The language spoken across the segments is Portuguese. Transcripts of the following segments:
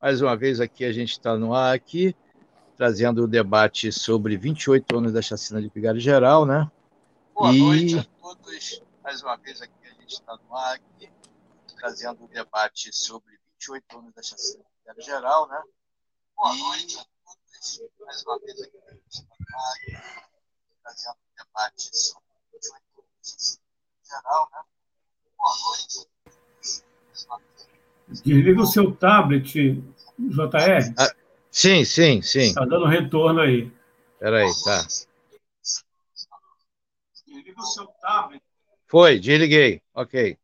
Mais uma vez aqui a gente está no ar aqui, trazendo o debate sobre 28 anos da chacina de Vigário Geral, né? Boa e... noite a todos. Mais uma vez aqui a gente está no ar aqui, trazendo o debate sobre 28 anos da chacina de Vigário Geral, né? Boa e... noite a todos. Mais uma vez aqui a gente está no ar aqui, trazendo o debate sobre 28 anos da chacina de Geral, né? Boa noite a todos. Mais uma vez Desliga o seu tablet, JR. Ah, sim, sim, sim. Está dando retorno aí. Espera aí, tá. Desliga o seu tablet. Foi, desliguei. Ok.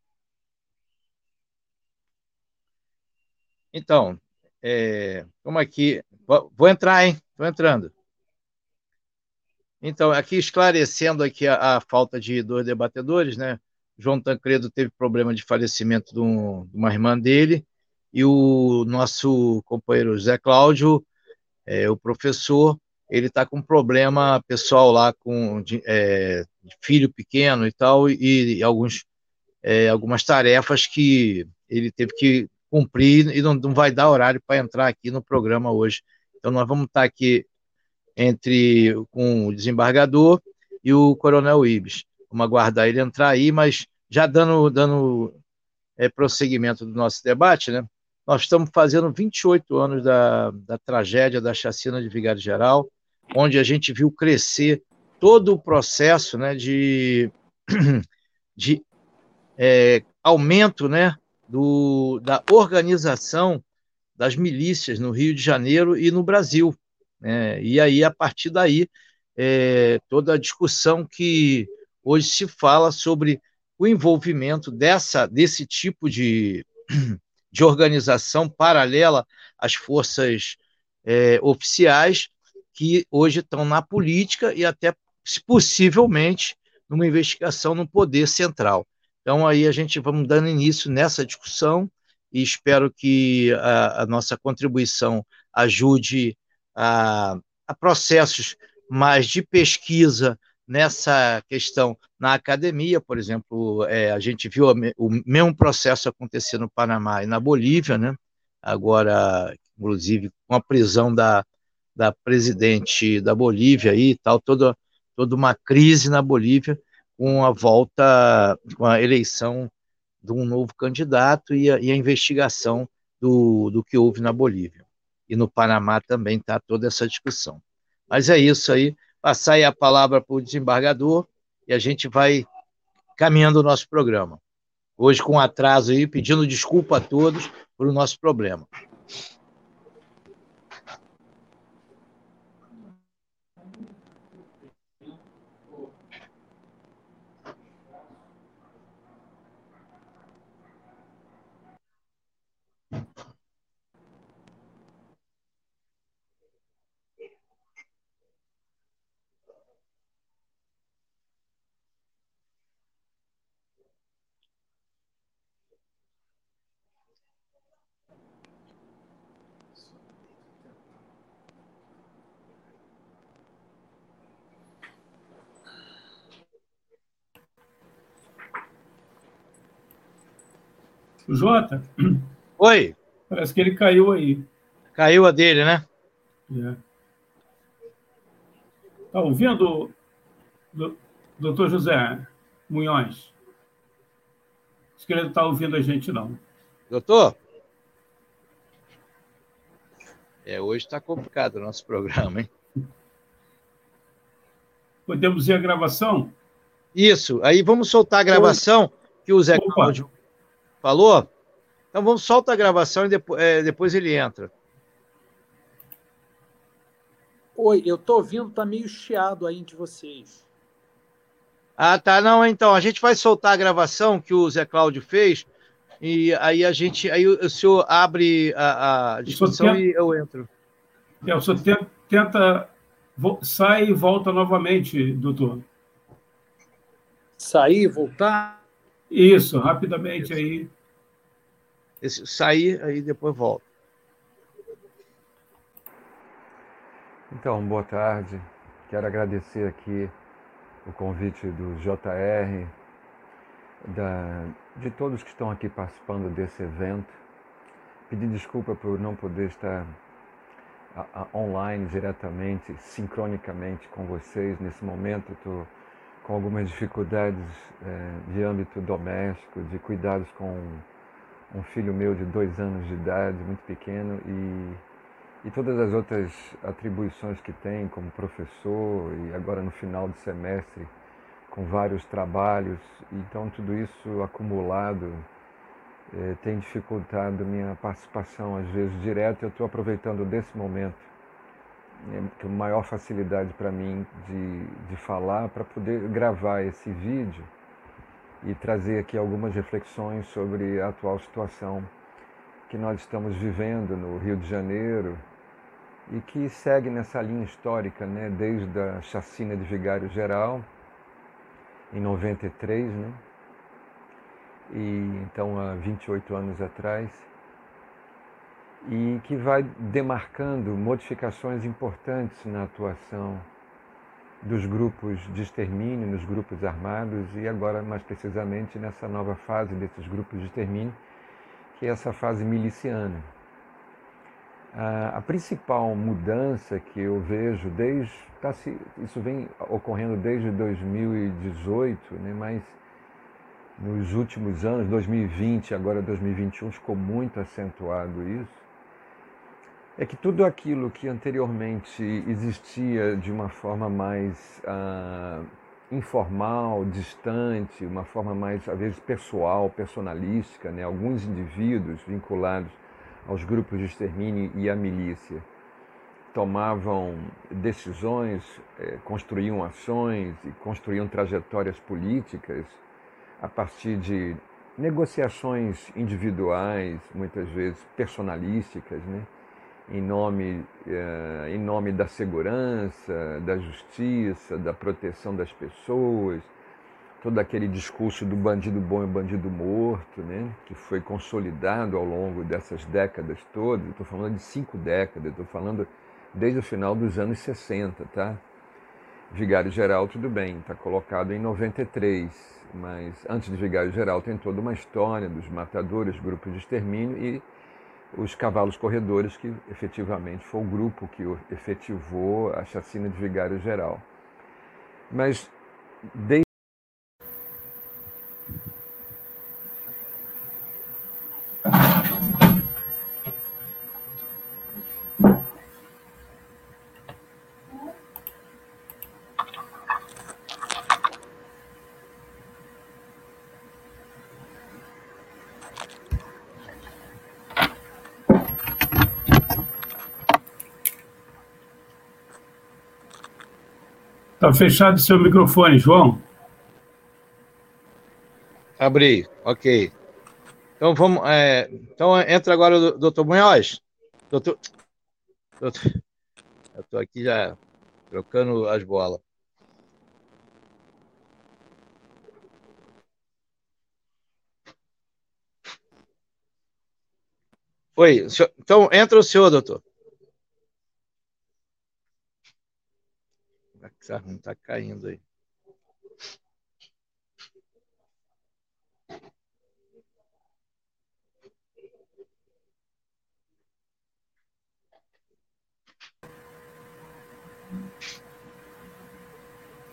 Então, é, como aqui. Vou, vou entrar, hein? Estou entrando. Então, aqui esclarecendo aqui a, a falta de dois debatedores, né? João Tancredo teve problema de falecimento de, um, de uma irmã dele, e o nosso companheiro Zé Cláudio, é, o professor, ele está com problema pessoal lá com de, é, filho pequeno e tal, e, e alguns, é, algumas tarefas que ele teve que cumprir e não, não vai dar horário para entrar aqui no programa hoje. Então nós vamos estar tá aqui entre com o desembargador e o coronel Ibis. Vamos aguardar ele entrar aí, mas já dando, dando é, prosseguimento do nosso debate, né? Nós estamos fazendo 28 anos da, da tragédia da chacina de Vigário Geral, onde a gente viu crescer todo o processo né, de, de é, aumento né, do, da organização das milícias no Rio de Janeiro e no Brasil. Né? E aí, a partir daí, é, toda a discussão que hoje se fala sobre o envolvimento dessa, desse tipo de, de organização paralela às forças é, oficiais que hoje estão na política e até possivelmente numa investigação no poder central. Então aí a gente vamos dando início nessa discussão e espero que a, a nossa contribuição ajude a, a processos mais de pesquisa nessa questão na academia, por exemplo, é, a gente viu o mesmo processo acontecer no Panamá e na Bolívia, né? agora, inclusive, com a prisão da, da presidente da Bolívia e tal, toda, toda uma crise na Bolívia, com a volta, com a eleição de um novo candidato e a, e a investigação do, do que houve na Bolívia. E no Panamá também está toda essa discussão. Mas é isso aí passar aí a palavra para o desembargador e a gente vai caminhando o nosso programa. Hoje com atraso aí, pedindo desculpa a todos por o nosso problema. O Jota? Oi. Parece que ele caiu aí. Caiu a dele, né? É. Tá ouvindo, doutor José Munhões? Acho que ele não está ouvindo a gente, não. Doutor? É, hoje está complicado o nosso programa, hein? Podemos ir à gravação? Isso. Aí vamos soltar a gravação que o Zé Opa. Cláudio Falou? Então vamos soltar a gravação e depois, é, depois ele entra. Oi, eu tô ouvindo, tá meio chiado aí de vocês. Ah, tá. Não, então, a gente vai soltar a gravação que o Zé Cláudio fez, e aí a gente. Aí o senhor abre a, a discussão e eu entro. É, o senhor tenta, sai e volta novamente, doutor. Sair e voltar? Isso, rapidamente Isso. aí. Esse, sair, aí depois volta. Então, boa tarde. Quero agradecer aqui o convite do JR, da, de todos que estão aqui participando desse evento. Pedir desculpa por não poder estar a, a, online diretamente, sincronicamente com vocês. Nesse momento estou com algumas dificuldades é, de âmbito doméstico, de cuidados com um filho meu de dois anos de idade, muito pequeno, e e todas as outras atribuições que tem como professor e agora no final do semestre com vários trabalhos. Então tudo isso acumulado eh, tem dificultado minha participação às vezes direta. Eu estou aproveitando desse momento né, com maior facilidade para mim de, de falar para poder gravar esse vídeo e trazer aqui algumas reflexões sobre a atual situação que nós estamos vivendo no Rio de Janeiro, e que segue nessa linha histórica, né, desde a chacina de Vigário Geral, em 93, né, e então há 28 anos atrás, e que vai demarcando modificações importantes na atuação dos grupos de extermínio, nos grupos armados e agora mais precisamente nessa nova fase desses grupos de extermínio, que é essa fase miliciana a, principal mudança que eu vejo desde tá isso vem ocorrendo desde 2018, né, mas nos últimos anos, 2020, agora 2021, ficou muito acentuado isso. É que tudo aquilo que anteriormente existia de uma forma mais ah, informal, distante, uma forma mais, às vezes, pessoal, personalística, né? alguns indivíduos vinculados aos grupos de extermínio e à milícia. Tomavam decisões, eh, construíam ações e construíam trajetórias políticas a partir de negociações individuais, muitas vezes personalísticas, né? Em, nome, eh, em nome da segurança, da justiça, da proteção das pessoas, todo aquele discurso do bandido bom e bandido morto, né, que foi consolidado ao longo dessas décadas todas. Estou falando de cinco décadas, estou falando desde o final dos anos 60, tá? Vigário Geral, tudo bem, está colocado em 93, mas antes de Vigário Geral tem toda uma história dos matadores, grupos de extermínio e os cavalos corredores, que efetivamente foi o grupo que efetivou a chacina de Vigário Geral. Mas desde Está fechado seu microfone, João. Abri, ok. Então vamos. É, então entra agora o doutor Munhoz. Doutor, doutor, eu estou aqui já trocando as bolas. Oi, então entra o senhor, doutor. Não está caindo aí.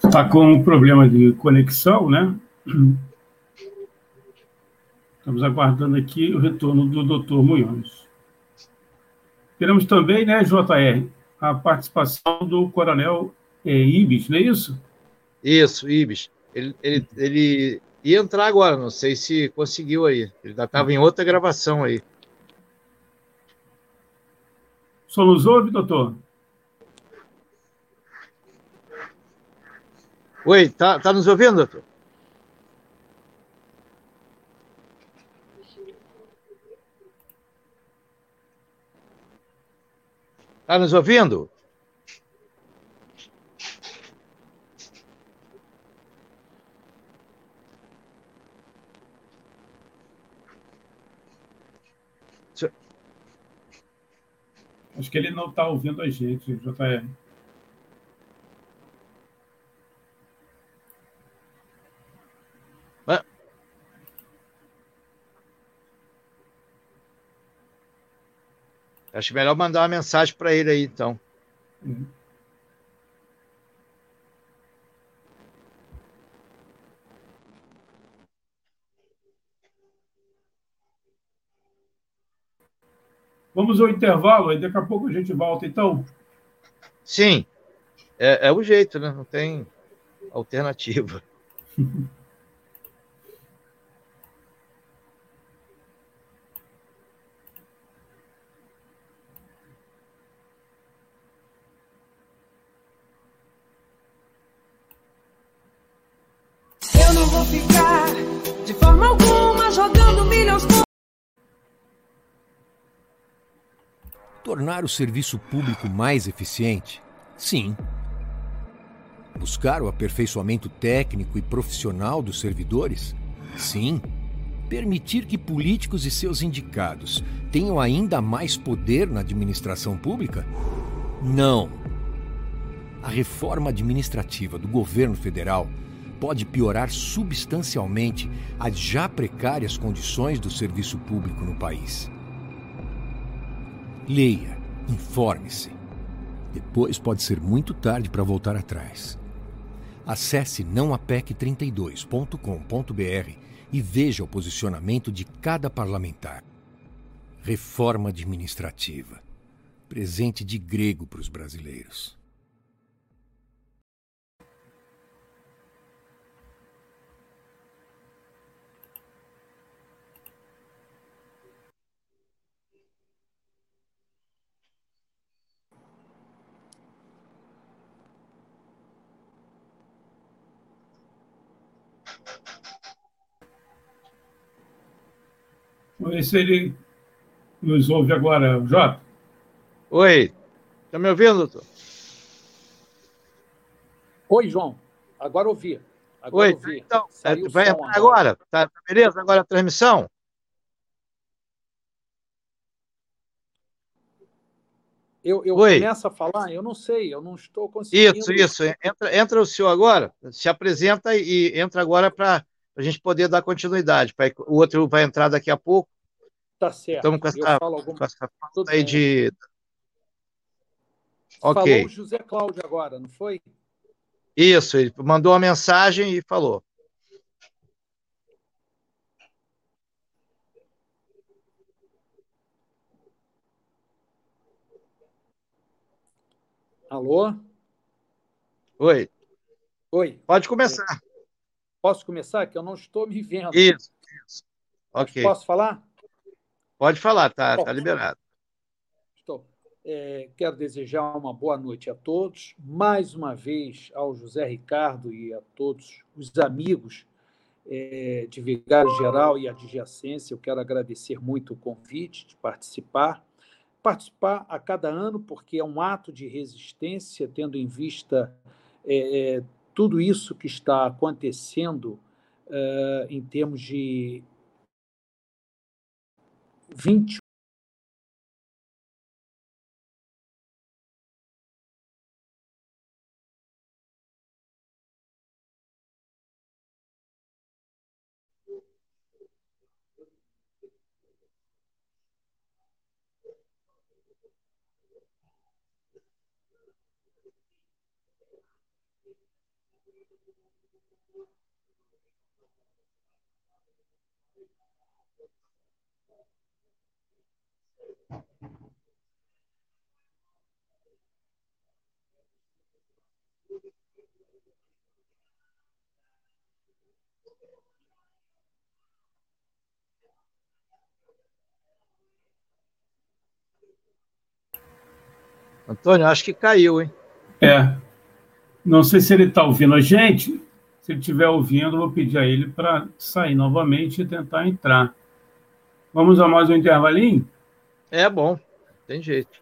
Está com um problema de conexão, né? Estamos aguardando aqui o retorno do doutor Munhoz. Teremos também, né, JR, a participação do coronel é, Ibis, não é isso? Isso, Ibis. Ele, ele, ele ia entrar agora, não sei se conseguiu aí. Ele já estava em outra gravação aí. Só nos ouve, doutor? Oi, tá, tá nos ouvindo, doutor? Está nos ouvindo? Acho que ele não está ouvindo a gente, JR. Acho melhor mandar uma mensagem para ele aí, então. Uhum. Vamos ao intervalo, aí daqui a pouco a gente volta, então. Sim, é, é o jeito, né? Não tem alternativa. Eu não vou ficar de forma alguma jogando milhões Tornar o serviço público mais eficiente? Sim. Buscar o aperfeiçoamento técnico e profissional dos servidores? Sim. Permitir que políticos e seus indicados tenham ainda mais poder na administração pública? Não. A reforma administrativa do governo federal pode piorar substancialmente as já precárias condições do serviço público no país. Leia, informe-se. Depois pode ser muito tarde para voltar atrás. Acesse nãoapec32.com.br e veja o posicionamento de cada parlamentar. Reforma administrativa. Presente de grego para os brasileiros. Vamos ver se ele nos ouve agora, Jota. Oi, está me ouvindo, doutor? Oi, João. Agora ouvi. Agora Oi, ouvi. então, é, vai entrar agora. Tá, tá beleza? Agora a transmissão? Eu, eu começo a falar, eu não sei, eu não estou conseguindo. Isso, isso. Entra, entra o senhor agora, se apresenta e entra agora para a gente poder dar continuidade. O outro vai entrar daqui a pouco. Tá certo. Estamos com essa, alguma... com essa falta aí de. Ok. Falou o José Cláudio agora, não foi? Isso, ele mandou uma mensagem e falou. Alô? Oi. Oi. Pode começar. Posso começar? Que eu não estou me vendo. Isso, isso. Ok. Posso falar? Pode falar, tá, tá liberado. Estou. É, quero desejar uma boa noite a todos. Mais uma vez ao José Ricardo e a todos os amigos é, de Vigário Geral e adjacência. Eu quero agradecer muito o convite de participar. Participar a cada ano, porque é um ato de resistência, tendo em vista é, é tudo isso que está acontecendo uh, em termos de 20 Antônio, acho que caiu, hein? É. Não sei se ele está ouvindo a gente. Se ele estiver ouvindo, vou pedir a ele para sair novamente e tentar entrar. Vamos a mais um intervalinho? É bom, tem jeito.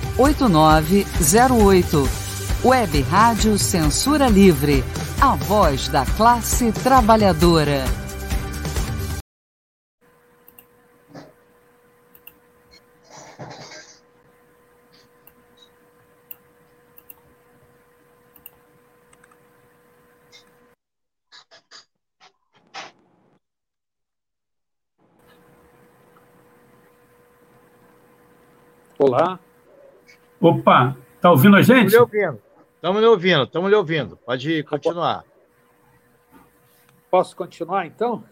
8908. Web Rádio Censura Livre. A voz da classe trabalhadora. Olá. Opa, tá ouvindo a gente? Estamos lhe ouvindo. Estamos lhe ouvindo, estamos lhe ouvindo. Pode continuar. Posso continuar, então?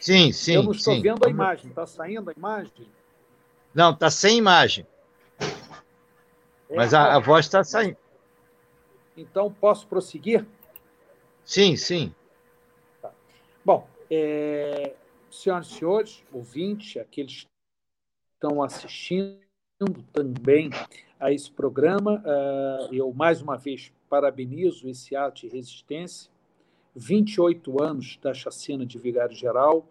Sim, sim. Eu não estou sim. vendo a imagem. Está saindo a imagem? Não, está sem imagem. É, Mas a, a voz está saindo. Então, posso prosseguir? Sim, sim. Bom, é, senhoras e senhores, ouvintes, aqueles que estão assistindo também a esse programa, uh, eu mais uma vez parabenizo esse ato de resistência. 28 anos da chacina de Vigário Geral.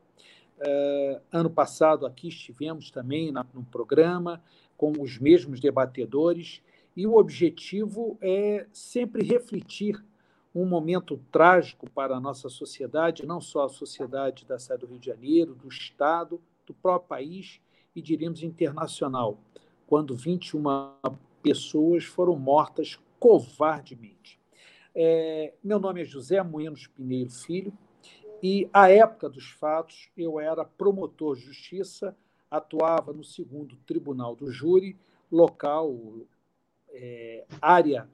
Uh, ano passado aqui estivemos também no programa com os mesmos debatedores e o objetivo é sempre refletir um momento trágico para a nossa sociedade, não só a sociedade da cidade do Rio de Janeiro, do Estado, do próprio país e, diríamos, internacional, quando 21 pessoas foram mortas covardemente. É, meu nome é José Moinhos Pinheiro Filho e, à época dos fatos, eu era promotor de justiça, atuava no segundo Tribunal do Júri, local, é, área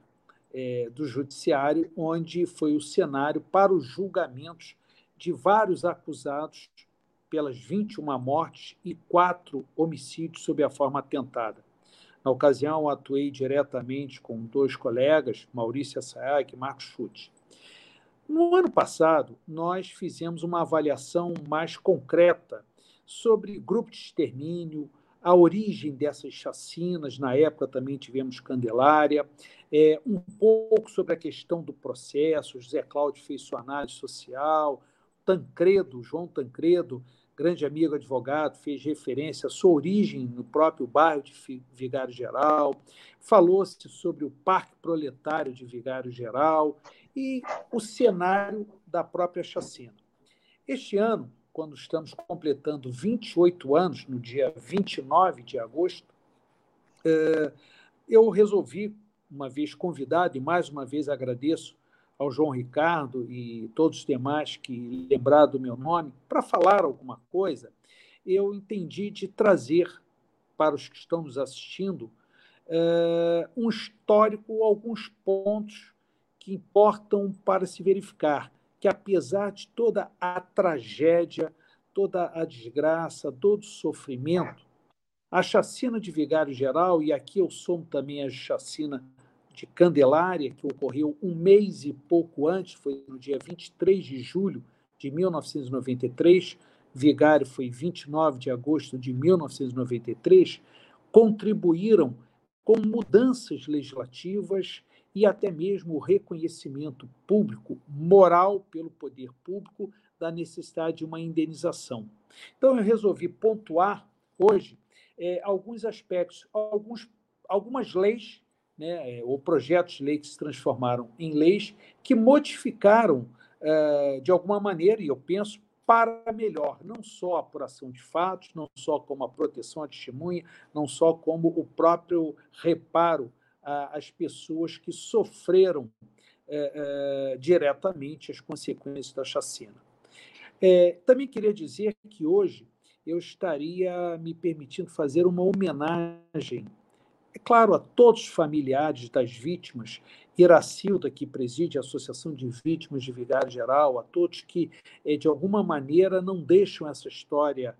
é, do Judiciário, onde foi o cenário para os julgamentos de vários acusados pelas 21 mortes e quatro homicídios sob a forma atentada. Na ocasião, atuei diretamente com dois colegas, Maurício Assayag e Marcos Chute. No ano passado, nós fizemos uma avaliação mais concreta sobre grupo de extermínio, a origem dessas chacinas. Na época também tivemos Candelária, é, um pouco sobre a questão do processo. José Cláudio fez sua análise social, Tancredo, João Tancredo, grande amigo advogado, fez referência à sua origem no próprio bairro de Vigário Geral, falou-se sobre o Parque Proletário de Vigário Geral e o cenário da própria chacina. Este ano, quando estamos completando 28 anos, no dia 29 de agosto, eh, eu resolvi, uma vez convidado, e mais uma vez agradeço ao João Ricardo e todos os demais que lembraram do meu nome, para falar alguma coisa, eu entendi de trazer para os que estão nos assistindo uh, um histórico, alguns pontos que importam para se verificar que, apesar de toda a tragédia, toda a desgraça, todo o sofrimento, a chacina de Vigário Geral, e aqui eu somo também a chacina de Candelária, que ocorreu um mês e pouco antes, foi no dia 23 de julho de 1993, Vigário foi 29 de agosto de 1993, contribuíram com mudanças legislativas e até mesmo o reconhecimento público, moral pelo poder público, da necessidade de uma indenização. Então, eu resolvi pontuar hoje é, alguns aspectos, alguns, algumas leis né, é, ou projetos de lei que se transformaram em leis que modificaram, uh, de alguma maneira, e eu penso, para melhor, não só a apuração de fatos, não só como a proteção à testemunha, não só como o próprio reparo às pessoas que sofreram é, é, diretamente as consequências da chacina. É, também queria dizer que hoje eu estaria me permitindo fazer uma homenagem, é claro, a todos os familiares das vítimas, Iracilda, que preside a Associação de Vítimas de Vigário Geral, a todos que, é, de alguma maneira, não deixam essa história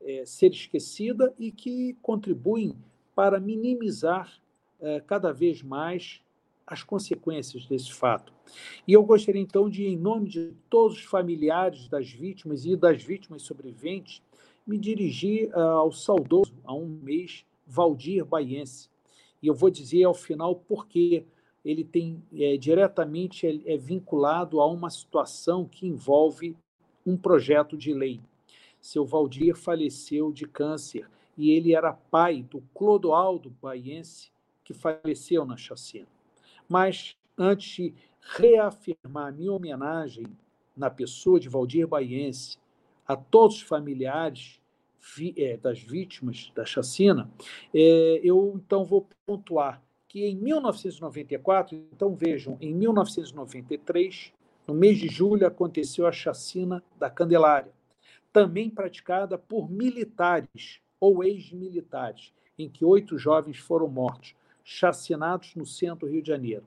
é, ser esquecida e que contribuem para minimizar é, cada vez mais as consequências desse fato. E eu gostaria, então, de, em nome de todos os familiares das vítimas e das vítimas sobreviventes, me dirigir ao saudoso, há um mês, Valdir Baiense. E eu vou dizer ao final porque ele tem é, diretamente é, é vinculado a uma situação que envolve um projeto de lei. Seu Valdir faleceu de câncer e ele era pai do Clodoaldo Baiense, que faleceu na chacina. Mas, antes de reafirmar minha homenagem na pessoa de Valdir Baiense a todos os familiares é, das vítimas da chacina, é, eu então vou pontuar que em 1994, então vejam, em 1993, no mês de julho, aconteceu a chacina da Candelária, também praticada por militares ou ex-militares, em que oito jovens foram mortos, chacinados no centro do Rio de Janeiro.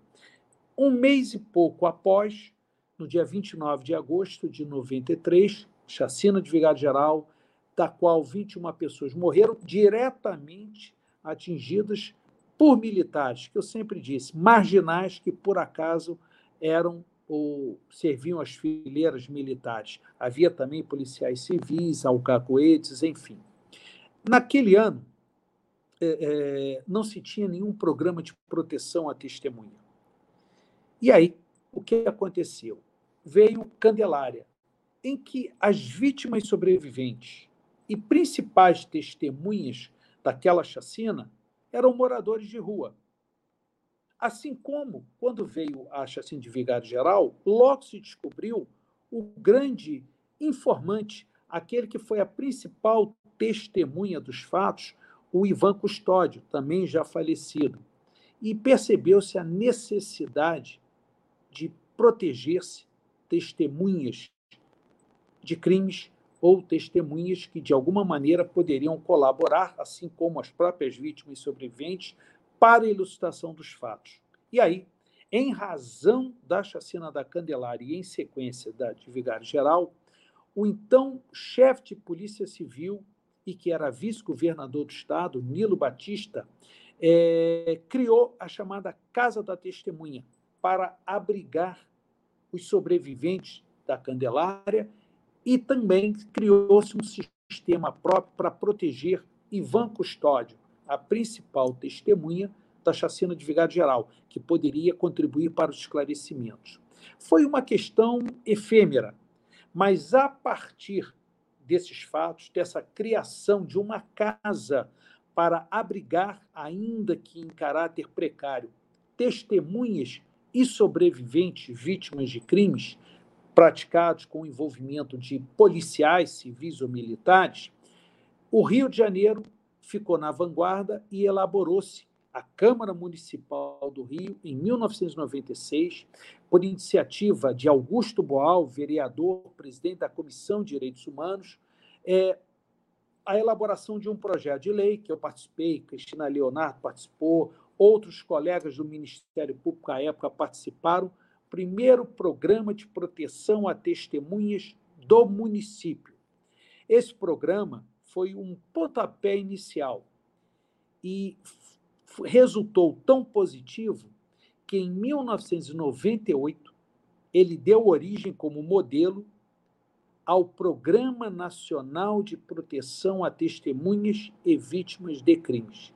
Um mês e pouco após, no dia 29 de agosto de 93, chacina de Vigário Geral, da qual 21 pessoas morreram diretamente atingidas por militares, que eu sempre disse, marginais que por acaso eram ou serviam as fileiras militares. Havia também policiais civis, alcacoetes, enfim. Naquele ano, é, é, não se tinha nenhum programa de proteção à testemunha. E aí, o que aconteceu? Veio Candelária, em que as vítimas sobreviventes e principais testemunhas daquela chacina eram moradores de rua. Assim como, quando veio a chacina de Vigário Geral, logo se descobriu o grande informante, aquele que foi a principal testemunha dos fatos, o Ivan Custódio, também já falecido. E percebeu-se a necessidade de proteger-se testemunhas de crimes ou testemunhas que, de alguma maneira, poderiam colaborar, assim como as próprias vítimas sobreviventes, para a elucidação dos fatos. E aí, em razão da chacina da Candelária e em sequência da de Vigário Geral, o então chefe de Polícia Civil e que era vice-governador do Estado, Nilo Batista, é, criou a chamada Casa da Testemunha para abrigar os sobreviventes da Candelária e também criou-se um sistema próprio para proteger Ivan Custódio, a principal testemunha da chacina de Vigário Geral, que poderia contribuir para os esclarecimentos. Foi uma questão efêmera, mas a partir desses fatos, dessa criação de uma casa para abrigar, ainda que em caráter precário, testemunhas e sobreviventes vítimas de crimes praticados com envolvimento de policiais, civis ou militares, o Rio de Janeiro ficou na vanguarda e elaborou-se a Câmara Municipal do Rio em 1996, por iniciativa de Augusto Boal, vereador, presidente da Comissão de Direitos Humanos, é, a elaboração de um projeto de lei que eu participei, Cristina Leonardo participou, outros colegas do Ministério Público à época participaram, primeiro programa de proteção a testemunhas do município. Esse programa foi um pontapé inicial e resultou tão positivo que em 1998 ele deu origem como modelo ao Programa Nacional de Proteção a Testemunhas e Vítimas de Crimes,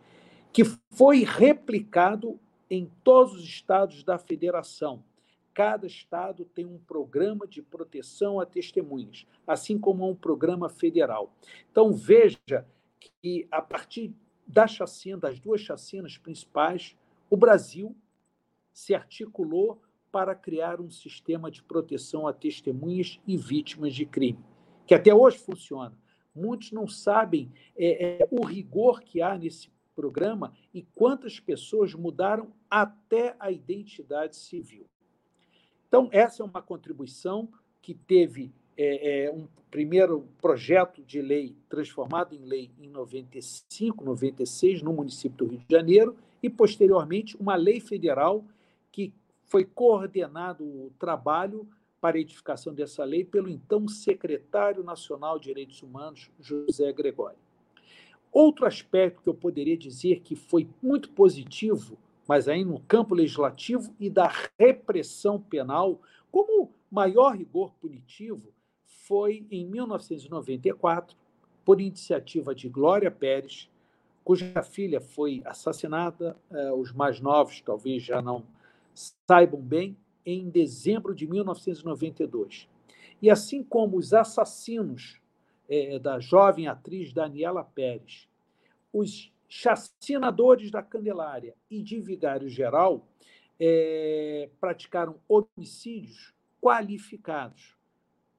que foi replicado em todos os estados da federação. Cada estado tem um programa de proteção a testemunhas, assim como um programa federal. Então, veja que, a partir da chacina, das duas chacinas principais, o Brasil se articulou para criar um sistema de proteção a testemunhas e vítimas de crime, que até hoje funciona. Muitos não sabem é, é, o rigor que há nesse programa e quantas pessoas mudaram até a identidade civil. Então, essa é uma contribuição que teve é, é, um primeiro projeto de lei transformado em lei em 95, 96, no município do Rio de Janeiro, e, posteriormente, uma lei federal que foi coordenado o trabalho para a edificação dessa lei pelo então secretário nacional de Direitos Humanos, José Gregório. Outro aspecto que eu poderia dizer que foi muito positivo, mas aí no campo legislativo e da repressão penal, como maior rigor punitivo, foi em 1994, por iniciativa de Glória Pérez, cuja filha foi assassinada, eh, os mais novos talvez já não saibam bem, em dezembro de 1992. E assim como os assassinos eh, da jovem atriz Daniela Pérez, os chacinadores da Candelária e de Vigário Geral eh, praticaram homicídios qualificados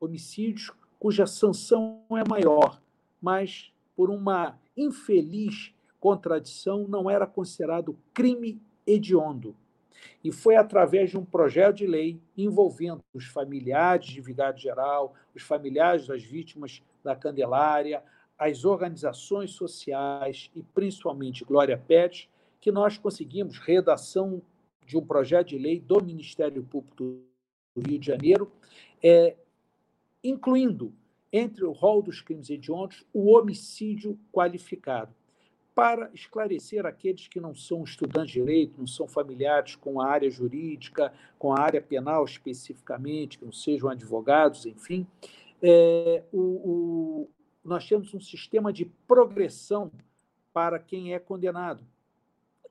homicídios cuja sanção é maior, mas por uma infeliz contradição não era considerado crime hediondo. E foi através de um projeto de lei envolvendo os familiares de Vigário Geral, os familiares das vítimas da Candelária, as organizações sociais e principalmente Glória Pérez, que nós conseguimos redação de um projeto de lei do Ministério Público do Rio de Janeiro, é, incluindo entre o rol dos crimes hediondos o homicídio qualificado, para esclarecer aqueles que não são estudantes de direito, não são familiares com a área jurídica, com a área penal especificamente, que não sejam advogados, enfim, é, o, nós temos um sistema de progressão para quem é condenado.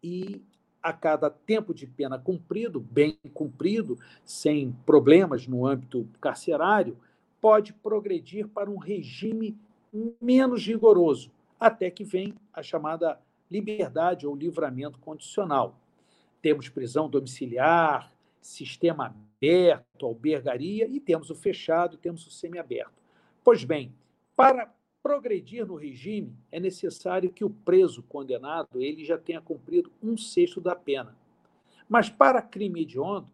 E a cada tempo de pena cumprido, bem cumprido, sem problemas no âmbito carcerário, pode progredir para um regime menos rigoroso, até que vem a chamada liberdade ou livramento condicional. Temos prisão domiciliar, sistema aberto, albergaria e temos o fechado, temos o semiaberto. Pois bem, para progredir no regime, é necessário que o preso condenado ele já tenha cumprido um sexto da pena. Mas para crime hediondo,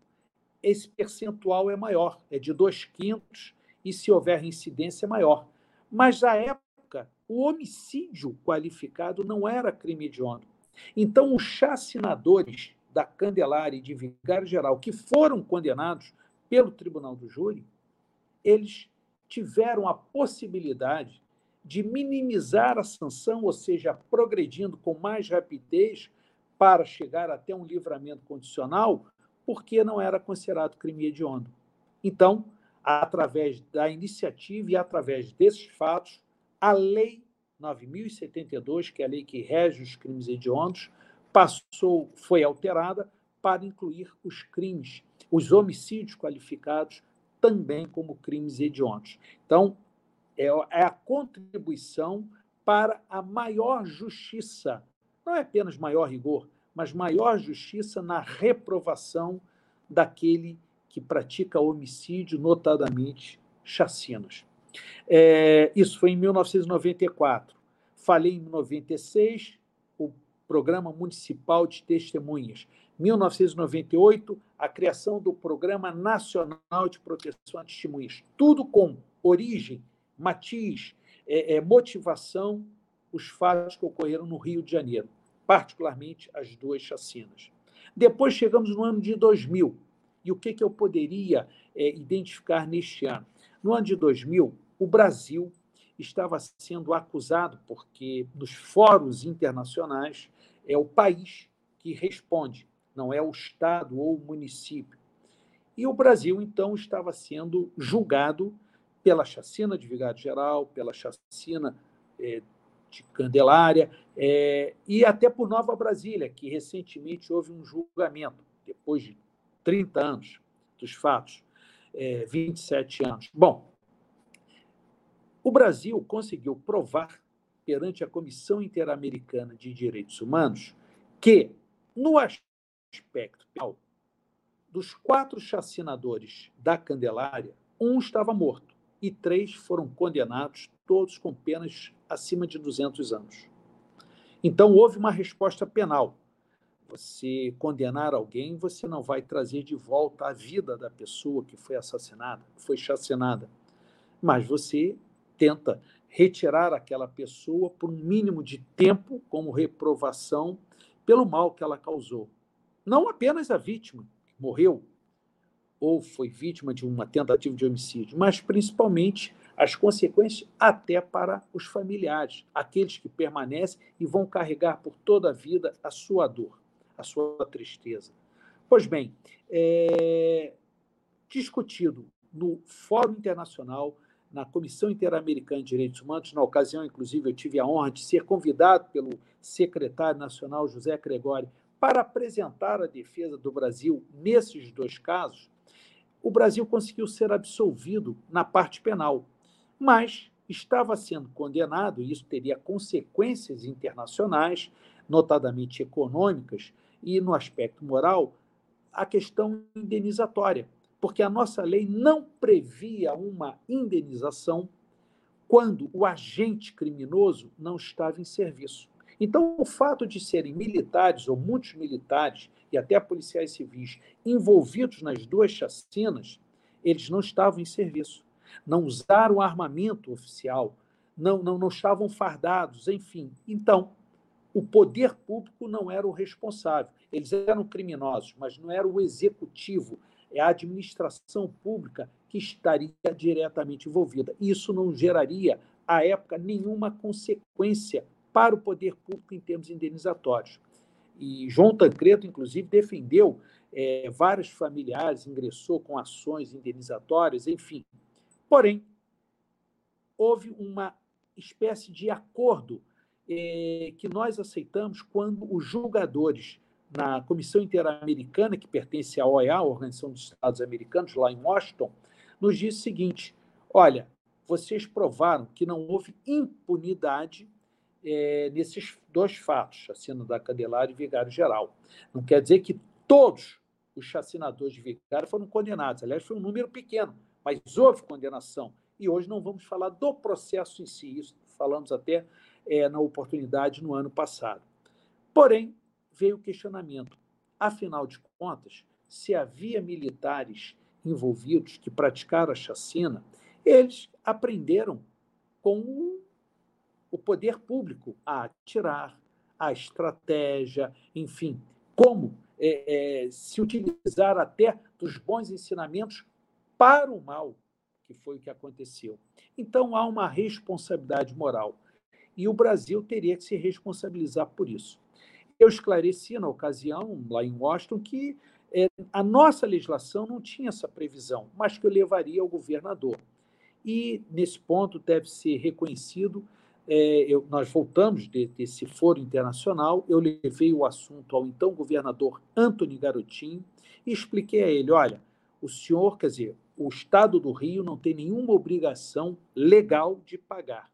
esse percentual é maior, é de dois quintos e, se houver incidência, maior. Mas, à época, o homicídio qualificado não era crime hediondo. Então, os chacinadores da Candelária e de Vigário Geral, que foram condenados pelo Tribunal do Júri, eles tiveram a possibilidade de minimizar a sanção, ou seja, progredindo com mais rapidez para chegar até um livramento condicional, porque não era considerado crime hediondo. Então, através da iniciativa e através desses fatos, a Lei 9072, que é a lei que rege os crimes hediondos, passou, foi alterada para incluir os crimes, os homicídios qualificados também como crimes hediondos. Então, é, é a contribuição para a maior justiça, não é apenas maior rigor, mas maior justiça na reprovação daquele que pratica homicídio, notadamente chacinas. É, isso foi em 1994. Falei em 96, o Programa Municipal de Testemunhas. 1998, a criação do Programa Nacional de Proteção a Testemunhas. Tudo com origem, matiz, é, é, motivação, os fatos que ocorreram no Rio de Janeiro, particularmente as duas chacinas. Depois chegamos no ano de 2000, e o que, que eu poderia é, identificar neste ano? No ano de 2000, o Brasil estava sendo acusado, porque nos fóruns internacionais é o país que responde, não é o Estado ou o município. E o Brasil, então, estava sendo julgado pela chacina de Vigário Geral, pela chacina é, de Candelária, é, e até por Nova Brasília, que recentemente houve um julgamento, depois de 30 anos dos fatos, é, 27 anos. Bom, o Brasil conseguiu provar perante a Comissão Interamericana de Direitos Humanos que, no aspecto penal, dos quatro chacinadores da Candelária, um estava morto e três foram condenados, todos com penas acima de 200 anos. Então, houve uma resposta penal. Você condenar alguém, você não vai trazer de volta a vida da pessoa que foi assassinada, foi chacinada, mas você tenta retirar aquela pessoa por um mínimo de tempo, como reprovação, pelo mal que ela causou. Não apenas a vítima, que morreu, ou foi vítima de uma tentativa de homicídio, mas principalmente as consequências até para os familiares, aqueles que permanecem e vão carregar por toda a vida a sua dor, a sua tristeza. Pois bem, é... discutido no Fórum Internacional na Comissão Interamericana de Direitos Humanos. Na ocasião, inclusive, eu tive a honra de ser convidado pelo secretário nacional José Gregório para apresentar a defesa do Brasil nesses dois casos. O Brasil conseguiu ser absolvido na parte penal, mas estava sendo condenado, e isso teria consequências internacionais, notadamente econômicas, e no aspecto moral, a questão indenizatória porque a nossa lei não previa uma indenização quando o agente criminoso não estava em serviço. Então, o fato de serem militares ou muitos militares e até policiais civis envolvidos nas duas chacinas, eles não estavam em serviço, não usaram armamento oficial, não, não, não estavam fardados, enfim. Então, o poder público não era o responsável. Eles eram criminosos, mas não era o executivo é a administração pública que estaria diretamente envolvida. Isso não geraria, à época, nenhuma consequência para o poder público em termos indenizatórios. E João Tancredo, inclusive, defendeu é, vários familiares, ingressou com ações indenizatórias, enfim. Porém, houve uma espécie de acordo é, que nós aceitamos quando os julgadores na Comissão Interamericana, que pertence à OEA, Organização dos Estados Americanos, lá em Washington, nos diz o seguinte: olha, vocês provaram que não houve impunidade é, nesses dois fatos, chacina da Candelária e Vigário Geral. Não quer dizer que todos os chacinadores de Vigário foram condenados. Aliás, foi um número pequeno, mas houve condenação. E hoje não vamos falar do processo em si, isso falamos até é, na oportunidade no ano passado. Porém, veio o questionamento. Afinal de contas, se havia militares envolvidos que praticaram a chacina, eles aprenderam com o poder público a atirar, a estratégia, enfim, como é, é, se utilizar até dos bons ensinamentos para o mal, que foi o que aconteceu. Então há uma responsabilidade moral. E o Brasil teria que se responsabilizar por isso. Eu esclareci na ocasião, lá em Washington, que é, a nossa legislação não tinha essa previsão, mas que eu levaria ao governador. E, nesse ponto, deve ser reconhecido. É, eu, nós voltamos de, desse foro internacional, eu levei o assunto ao então governador Antony Garotinho e expliquei a ele: olha, o senhor, quer dizer, o Estado do Rio não tem nenhuma obrigação legal de pagar,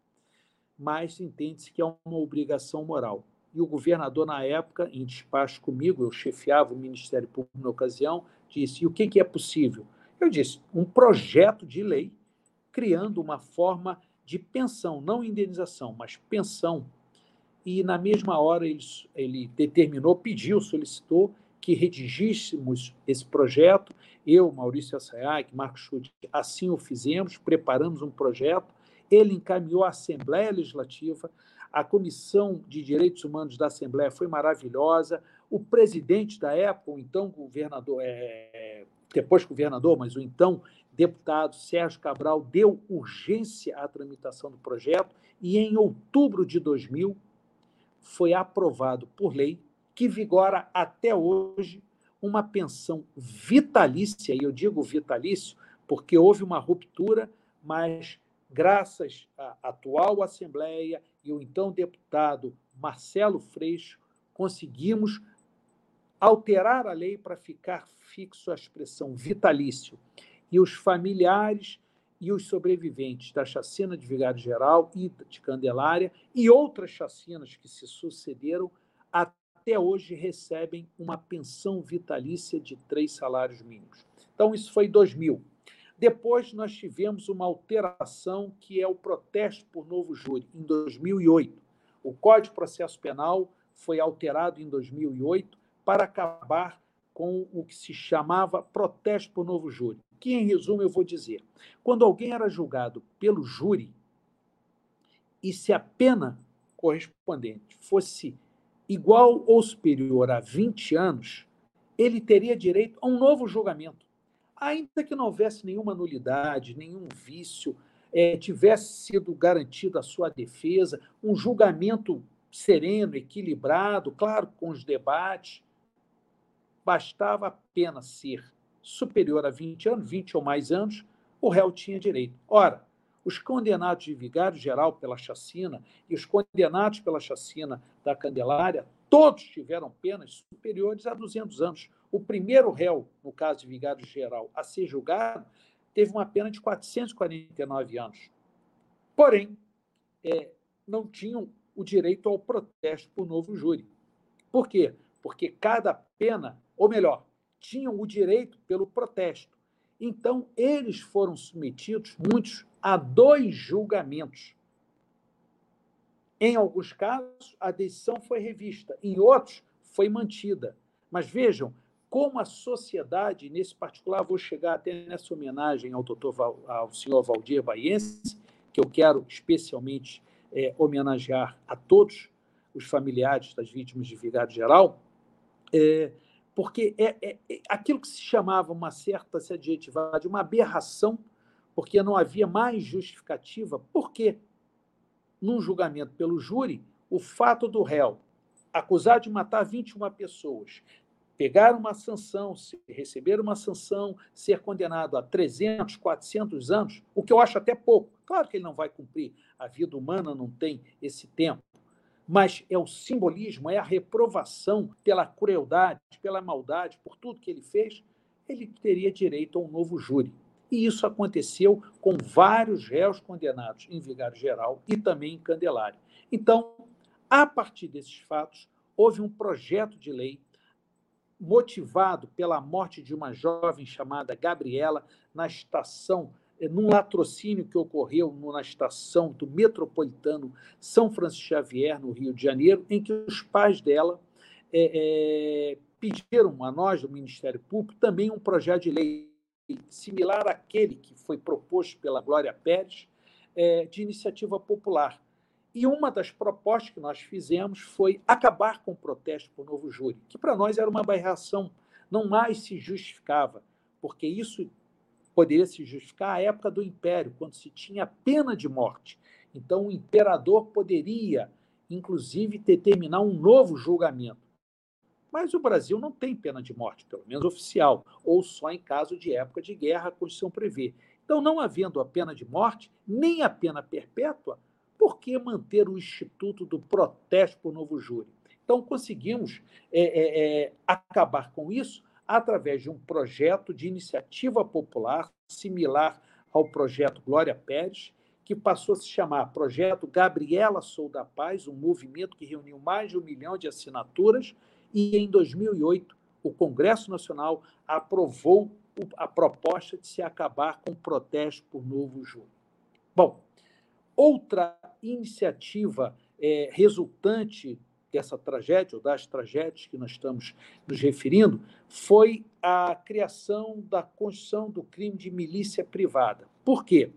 mas entende-se que é uma obrigação moral e o governador, na época, em despacho comigo, eu chefiava o Ministério Público na ocasião, disse: e o que, que é possível? Eu disse: um projeto de lei criando uma forma de pensão, não indenização, mas pensão. E, na mesma hora, ele, ele determinou, pediu, solicitou que redigíssemos esse projeto. Eu, Maurício Assayag, Marcos Schutt, assim o fizemos, preparamos um projeto. Ele encaminhou à Assembleia Legislativa, a Comissão de Direitos Humanos da Assembleia foi maravilhosa. O presidente da época, então governador, é, depois governador, mas o então deputado Sérgio Cabral, deu urgência à tramitação do projeto e, em outubro de 2000, foi aprovado por lei, que vigora até hoje, uma pensão vitalícia, e eu digo vitalício porque houve uma ruptura, mas graças à atual Assembleia e o então deputado Marcelo Freixo, conseguimos alterar a lei para ficar fixo a expressão vitalício. E os familiares e os sobreviventes da chacina de Vigário Geral e de Candelária e outras chacinas que se sucederam até hoje recebem uma pensão vitalícia de três salários mínimos. Então, isso foi 2000. Depois nós tivemos uma alteração que é o protesto por novo júri, em 2008. O Código de Processo Penal foi alterado em 2008 para acabar com o que se chamava protesto por novo júri. Que, em resumo, eu vou dizer: quando alguém era julgado pelo júri e se a pena correspondente fosse igual ou superior a 20 anos, ele teria direito a um novo julgamento. Ainda que não houvesse nenhuma nulidade, nenhum vício, é, tivesse sido garantida a sua defesa, um julgamento sereno, equilibrado, claro, com os debates, bastava apenas ser superior a 20 anos, 20 ou mais anos, o réu tinha direito. Ora, os condenados de Vigário Geral pela chacina e os condenados pela chacina da Candelária, todos tiveram penas superiores a 200 anos. O primeiro réu, no caso de Vigário Geral, a ser julgado, teve uma pena de 449 anos. Porém, é, não tinham o direito ao protesto por novo júri. Por quê? Porque cada pena, ou melhor, tinham o direito pelo protesto. Então, eles foram submetidos, muitos, a dois julgamentos. Em alguns casos, a decisão foi revista, em outros, foi mantida. Mas vejam como a sociedade, nesse particular, vou chegar até nessa homenagem ao doutor ao senhor Valdir Baiense, que eu quero especialmente é, homenagear a todos os familiares das vítimas de Vigário Geral, é, porque é, é, é, aquilo que se chamava uma certa se adjetivar de uma aberração, porque não havia mais justificativa, porque num julgamento pelo júri, o fato do réu acusado de matar 21 pessoas, pegar uma sanção, receber uma sanção, ser condenado a 300, 400 anos, o que eu acho até pouco. Claro que ele não vai cumprir, a vida humana não tem esse tempo mas é o simbolismo, é a reprovação pela crueldade, pela maldade, por tudo que ele fez, ele teria direito a um novo júri. E isso aconteceu com vários réus condenados em Vigário Geral e também em Candelária. Então, a partir desses fatos, houve um projeto de lei motivado pela morte de uma jovem chamada Gabriela na estação num latrocínio que ocorreu na estação do metropolitano São Francisco Xavier, no Rio de Janeiro, em que os pais dela é, é, pediram a nós, do Ministério Público, também um projeto de lei similar àquele que foi proposto pela Glória Pérez, é, de iniciativa popular. E uma das propostas que nós fizemos foi acabar com o protesto por novo júri, que para nós era uma aberração, não mais se justificava, porque isso poderia se justificar a época do Império, quando se tinha pena de morte. Então, o imperador poderia, inclusive, determinar um novo julgamento. Mas o Brasil não tem pena de morte, pelo menos oficial, ou só em caso de época de guerra, a Constituição prevê. Então, não havendo a pena de morte, nem a pena perpétua, por que manter o instituto do protesto por novo júri? Então, conseguimos é, é, é, acabar com isso através de um projeto de iniciativa popular similar ao projeto Glória Pérez, que passou a se chamar Projeto Gabriela Sou da Paz, um movimento que reuniu mais de um milhão de assinaturas, e em 2008 o Congresso Nacional aprovou a proposta de se acabar com o protesto por novo júri. Bom, outra iniciativa é, resultante dessa tragédia, ou das tragédias que nós estamos nos referindo, foi a criação da Constituição do crime de milícia privada. Por quê?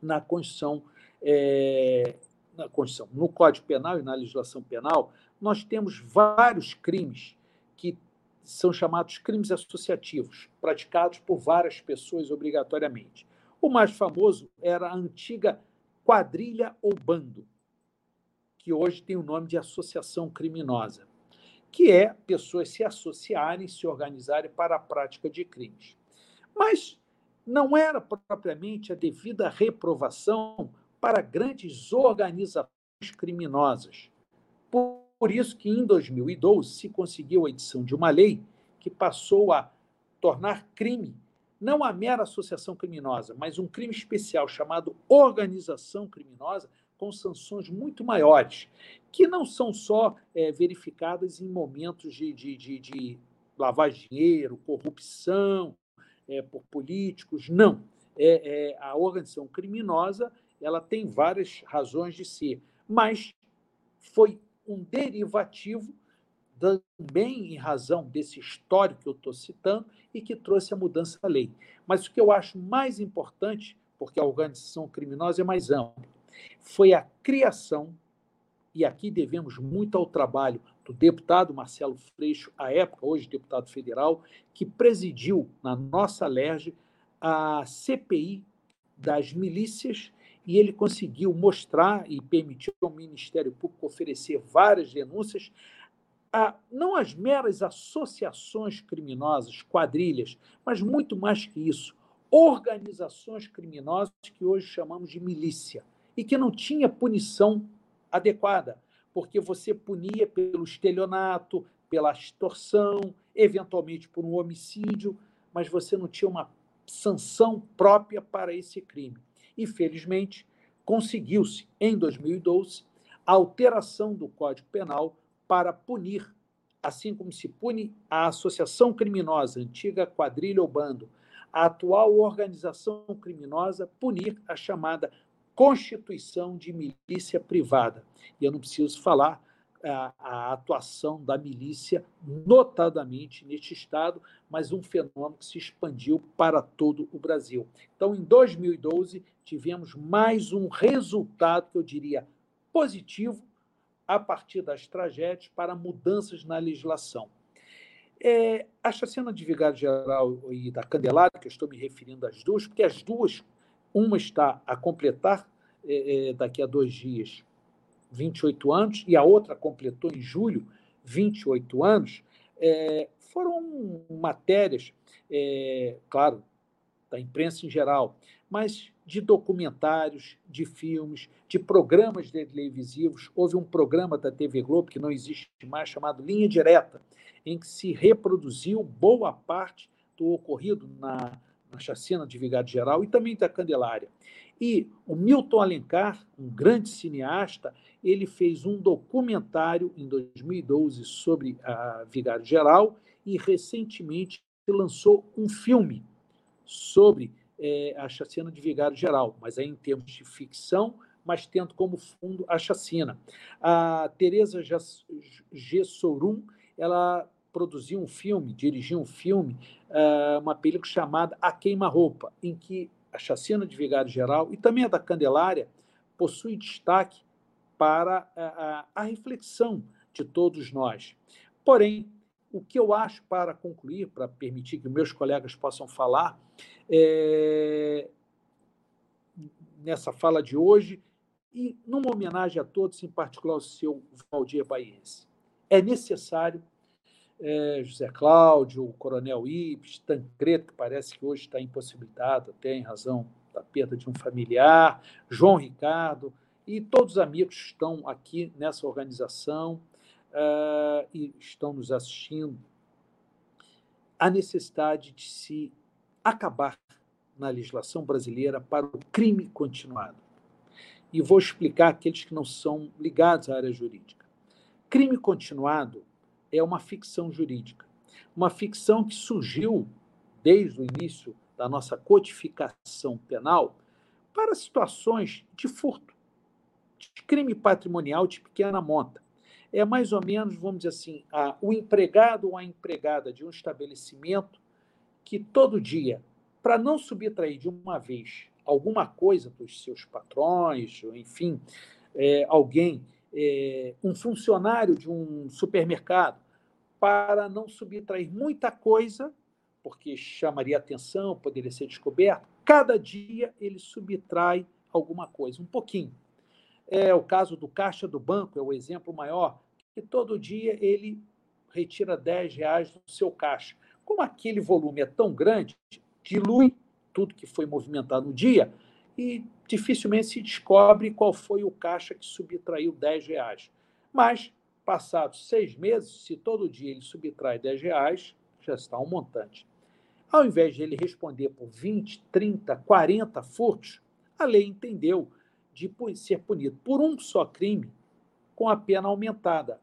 Na Constituição, é, na Constituição, no Código Penal e na legislação penal, nós temos vários crimes que são chamados crimes associativos, praticados por várias pessoas obrigatoriamente. O mais famoso era a antiga quadrilha ou bando, que hoje tem o nome de associação criminosa, que é pessoas se associarem, se organizarem para a prática de crimes. Mas não era propriamente a devida reprovação para grandes organizações criminosas. Por isso que em 2012 se conseguiu a edição de uma lei que passou a tornar crime não a mera associação criminosa, mas um crime especial chamado organização criminosa, com sanções muito maiores, que não são só é, verificadas em momentos de, de, de, de lavagem de dinheiro, corrupção é, por políticos, não. É, é, a organização criminosa ela tem várias razões de ser, mas foi um derivativo também em razão desse histórico que eu estou citando e que trouxe a mudança da lei. Mas o que eu acho mais importante, porque a organização criminosa é mais ampla, foi a criação, e aqui devemos muito ao trabalho do deputado Marcelo Freixo, à época, hoje deputado federal, que presidiu na nossa LERJ a CPI das milícias e ele conseguiu mostrar e permitiu ao Ministério Público oferecer várias denúncias a, não as meras associações criminosas, quadrilhas, mas muito mais que isso, organizações criminosas que hoje chamamos de milícia e que não tinha punição adequada, porque você punia pelo estelionato, pela extorsão, eventualmente por um homicídio, mas você não tinha uma sanção própria para esse crime. E, felizmente, conseguiu-se, em 2012, a alteração do Código Penal para punir, assim como se pune a associação criminosa, antiga quadrilha ou bando, a atual organização criminosa, punir a chamada constituição de milícia privada. E eu não preciso falar a, a, atuação da milícia, notadamente neste estado, mas um fenômeno que se expandiu para todo o Brasil. Então, em 2012, tivemos mais um resultado que eu diria positivo a partir das tragédias para mudanças na legislação. É, a chacina de Vigário Geral e da Candelária, que eu estou me referindo às duas, porque as duas, uma está a completar é, é daqui a dois dias 28 anos, e a outra completou em julho 28 anos, é, foram matérias, é, claro, da imprensa em geral, mas de documentários, de filmes, de programas televisivos. Houve um programa da TV Globo, que não existe mais, chamado Linha Direta, em que se reproduziu boa parte do ocorrido na, na chacina de Vigário Geral e também da Candelária. E o Milton Alencar, um grande cineasta, ele fez um documentário em 2012 sobre a Vigário Geral e recentemente lançou um filme sobre é, a chacina de Vigário Geral, mas aí em termos de ficção, mas tendo como fundo a chacina. A Teresa Gessorum, ela produziu um filme, dirigiu um filme, uh, uma película chamada A Queima-Roupa, em que a chacina de Vigário Geral e também a da Candelária possui destaque para a, a, a reflexão de todos nós. Porém, o que eu acho para concluir, para permitir que meus colegas possam falar, é, nessa fala de hoje, e numa homenagem a todos, em particular ao seu Valdir Baiense. É necessário, é, José Cláudio, o Coronel Ives, Tancredo, que parece que hoje está impossibilitado, até em razão da perda de um familiar, João Ricardo, e todos os amigos que estão aqui nessa organização, uh, e estão nos assistindo, a necessidade de se acabar na legislação brasileira para o crime continuado. E vou explicar aqueles que não são ligados à área jurídica. Crime continuado é uma ficção jurídica, uma ficção que surgiu desde o início da nossa codificação penal para situações de furto, de crime patrimonial de pequena monta. É mais ou menos, vamos dizer assim, a, o empregado ou a empregada de um estabelecimento que todo dia, para não subtrair de uma vez alguma coisa dos seus patrões, enfim, é, alguém, é, um funcionário de um supermercado, para não subtrair muita coisa, porque chamaria atenção, poderia ser descoberto, cada dia ele subtrai alguma coisa, um pouquinho. É o caso do caixa do banco, é o exemplo maior, que todo dia ele retira 10 reais do seu caixa. Como aquele volume é tão grande, dilui tudo que foi movimentado no dia e dificilmente se descobre qual foi o caixa que subtraiu 10 reais. Mas, passados seis meses, se todo dia ele subtrai 10 reais, já está um montante. Ao invés de ele responder por 20, 30, 40 furtos, a lei entendeu de ser punido por um só crime com a pena aumentada,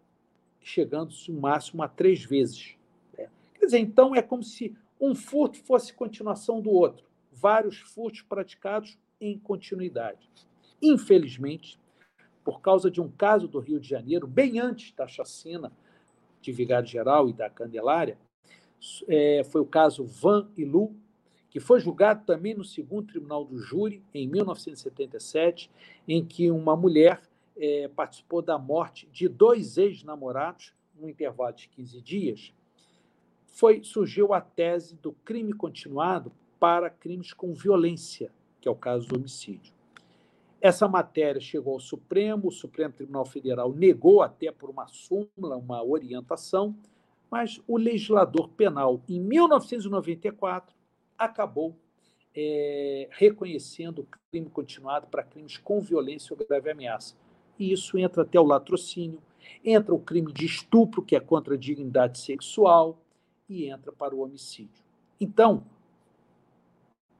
chegando-se no máximo a três vezes. Né? Quer dizer, então é como se um furto fosse continuação do outro, vários furtos praticados em continuidade. Infelizmente, por causa de um caso do Rio de Janeiro, bem antes da chacina de Vigário Geral e da Candelária, é, foi o caso Van e Lu, que foi julgado também no segundo tribunal do júri, em 1977, em que uma mulher é, participou da morte de dois ex-namorados, num intervalo de 15 dias, foi, surgiu a tese do crime continuado para crimes com violência, que é o caso do homicídio. Essa matéria chegou ao Supremo, o Supremo Tribunal Federal negou até por uma súmula, uma orientação, mas o legislador penal, em 1994, acabou é, reconhecendo o crime continuado para crimes com violência ou grave ameaça. E isso entra até o latrocínio, entra o crime de estupro, que é contra a dignidade sexual, e entra para o homicídio. Então,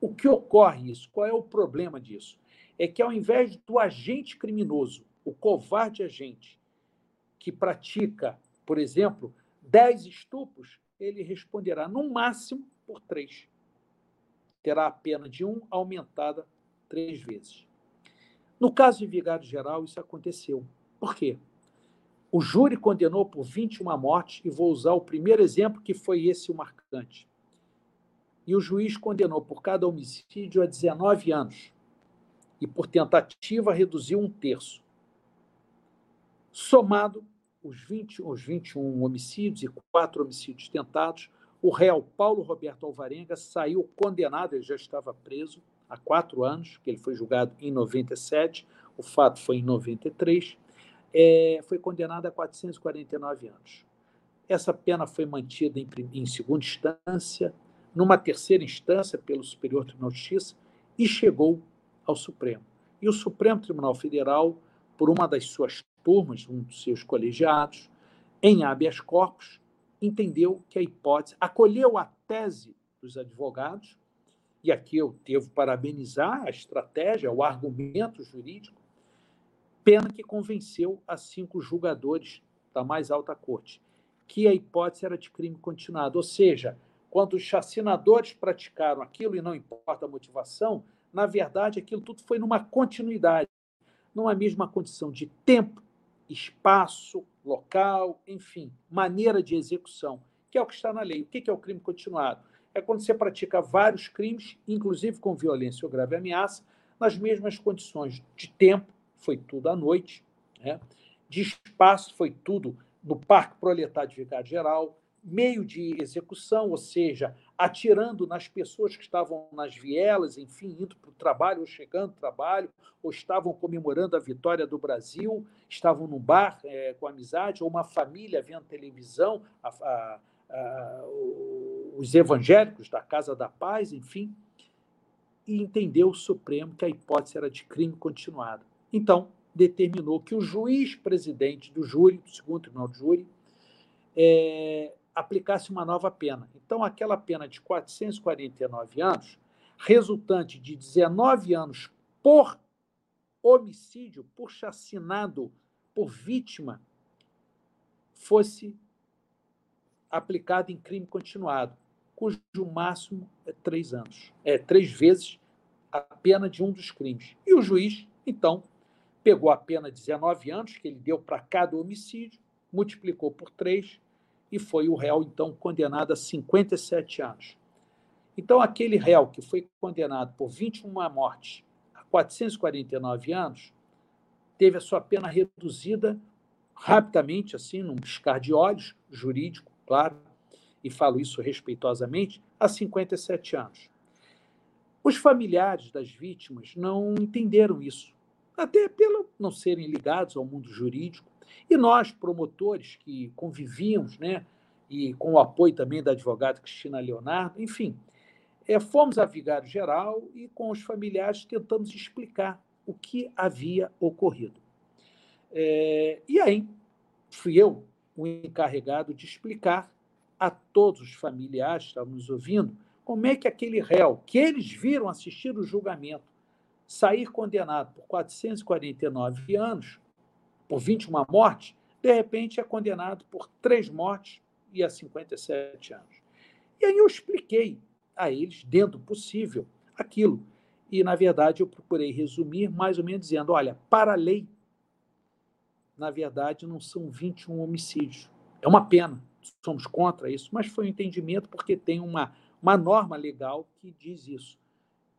o que ocorre isso? Qual é o problema disso? É que ao invés do agente criminoso, o covarde agente, que pratica, por exemplo, 10 estupros, ele responderá no máximo por três terá a pena de um aumentada três vezes. No caso de Vigário Geral, isso aconteceu. Por quê? O júri condenou por 21 mortes, e vou usar o primeiro exemplo, que foi esse o marcante. E o juiz condenou por cada homicídio a 19 anos, e por tentativa reduziu um terço. Somado os, 20, os 21 homicídios e quatro homicídios tentados, o réu Paulo Roberto Alvarenga saiu condenado, ele já estava preso há quatro anos, que ele foi julgado em 97, o fato foi em 93, é, foi condenado a 449 anos. Essa pena foi mantida em, em segunda instância, numa terceira instância pelo Superior Tribunal de Justiça e chegou ao Supremo. E o Supremo Tribunal Federal, por uma das suas turmas, um dos seus colegiados, em habeas corpus, entendeu que a hipótese, acolheu a tese dos advogados, e aqui eu devo parabenizar a estratégia, o argumento jurídico, pena que convenceu a cinco julgadores da mais alta corte, que a hipótese era de crime continuado, ou seja, quando os chacinadores praticaram aquilo, e não importa a motivação, na verdade aquilo tudo foi numa continuidade, numa mesma condição de tempo, espaço, local, enfim, maneira de execução, que é o que está na lei. O que é o crime continuado? É quando você pratica vários crimes, inclusive com violência ou grave ameaça, nas mesmas condições de tempo, foi tudo à noite, né? de espaço, foi tudo no Parque Proletário de Vigário Geral, meio de execução, ou seja, atirando nas pessoas que estavam nas vielas, enfim, indo para o trabalho ou chegando ao trabalho, ou estavam comemorando a vitória do Brasil, estavam num bar é, com amizade, ou uma família vendo televisão, a, a, a, os evangélicos da Casa da Paz, enfim, e entendeu o Supremo que a hipótese era de crime continuado. Então, determinou que o juiz presidente do júri, do segundo tribunal de júri, é, aplicasse uma nova pena. Então, aquela pena de 449 anos, resultante de 19 anos por homicídio, por chassinado, por vítima, fosse aplicada em crime continuado, cujo máximo é três anos, é três vezes a pena de um dos crimes. E o juiz, então, pegou a pena de 19 anos que ele deu para cada homicídio, multiplicou por três e foi o réu, então, condenado a 57 anos. Então, aquele réu que foi condenado por 21 mortes a 449 anos, teve a sua pena reduzida rapidamente, assim, num piscar de olhos, jurídico, claro, e falo isso respeitosamente, a 57 anos. Os familiares das vítimas não entenderam isso, até pelo não serem ligados ao mundo jurídico, e nós, promotores que convivíamos, né, e com o apoio também da advogada Cristina Leonardo, enfim, é, fomos a Vigário Geral e com os familiares tentamos explicar o que havia ocorrido. É, e aí fui eu o encarregado de explicar a todos os familiares que estavam nos ouvindo como é que aquele réu, que eles viram assistir o julgamento, sair condenado por 449 anos, por 21 mortes, de repente é condenado por três mortes e a 57 anos. E aí eu expliquei a eles, dentro possível, aquilo. E, na verdade, eu procurei resumir mais ou menos dizendo: olha, para a lei, na verdade, não são 21 homicídios. É uma pena, somos contra isso, mas foi um entendimento porque tem uma, uma norma legal que diz isso.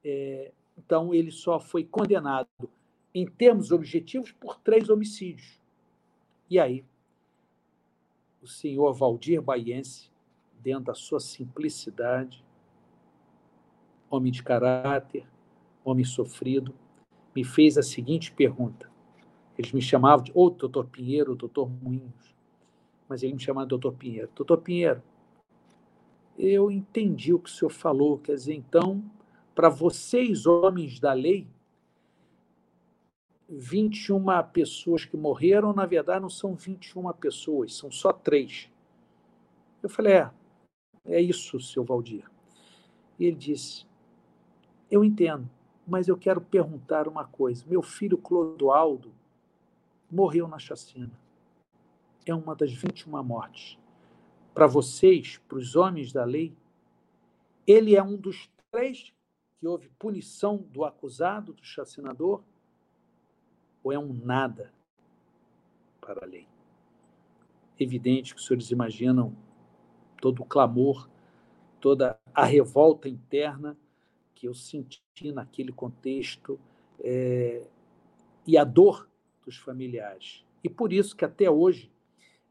É, então, ele só foi condenado, em termos objetivos, por três homicídios. E aí, o senhor Valdir Baiense, dentro da sua simplicidade, homem de caráter, homem sofrido, me fez a seguinte pergunta. Eles me chamavam de ou doutor Pinheiro ou doutor Moinhos, mas ele me chamava de doutor Pinheiro. Doutor Pinheiro, eu entendi o que o senhor falou, quer dizer, então, para vocês, homens da lei, 21 pessoas que morreram, na verdade, não são 21 pessoas, são só três. Eu falei, é, é isso, seu Valdir. E ele disse, eu entendo, mas eu quero perguntar uma coisa. Meu filho Clodoaldo morreu na chacina. É uma das 21 mortes. Para vocês, para os homens da lei, ele é um dos três que houve punição do acusado, do chacinador, ou é um nada para a lei? Evidente que os senhores imaginam todo o clamor, toda a revolta interna que eu senti naquele contexto é, e a dor dos familiares. E por isso que até hoje,